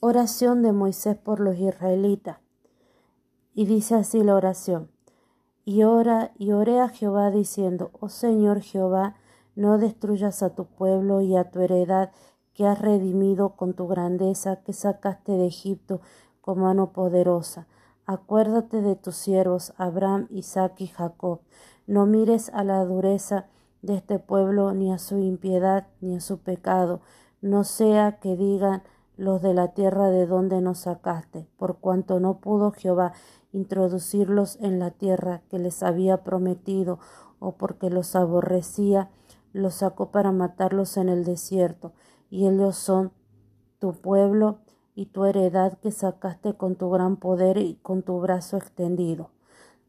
Oración de Moisés por los israelitas. Y dice así la oración. Y ora y oré a Jehová diciendo, Oh Señor Jehová, no destruyas a tu pueblo y a tu heredad que has redimido con tu grandeza, que sacaste de Egipto con mano poderosa. Acuérdate de tus siervos Abraham, Isaac y Jacob. No mires a la dureza de este pueblo, ni a su impiedad, ni a su pecado. No sea que digan los de la tierra de donde nos sacaste, por cuanto no pudo Jehová introducirlos en la tierra que les había prometido, o porque los aborrecía, los sacó para matarlos en el desierto, y ellos son tu pueblo y tu heredad que sacaste con tu gran poder y con tu brazo extendido.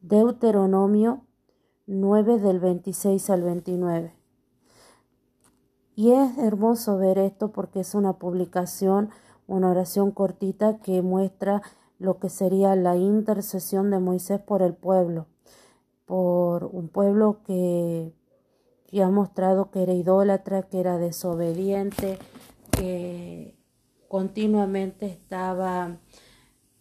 Deuteronomio 9 del 26 al 29. Y es hermoso ver esto porque es una publicación, una oración cortita que muestra lo que sería la intercesión de Moisés por el pueblo, por un pueblo que, que ha mostrado que era idólatra, que era desobediente, que continuamente estaba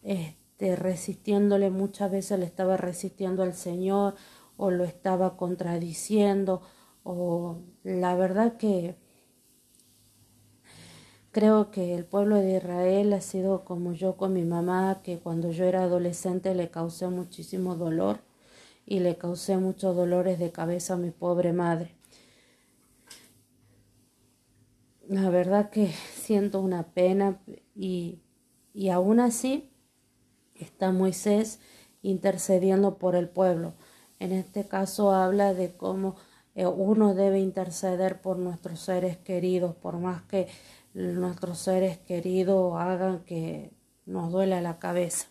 este, resistiéndole, muchas veces le estaba resistiendo al Señor o lo estaba contradiciendo o la verdad que Creo que el pueblo de Israel ha sido como yo con mi mamá, que cuando yo era adolescente le causé muchísimo dolor y le causé muchos dolores de cabeza a mi pobre madre. La verdad que siento una pena y, y aún así está Moisés intercediendo por el pueblo. En este caso habla de cómo eh, uno debe interceder por nuestros seres queridos, por más que nuestros seres queridos hagan que nos duela la cabeza.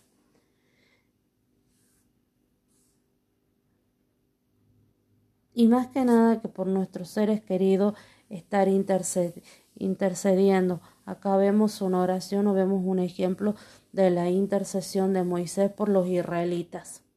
Y más que nada que por nuestros seres queridos estar intercediendo. Acá vemos una oración o vemos un ejemplo de la intercesión de Moisés por los israelitas.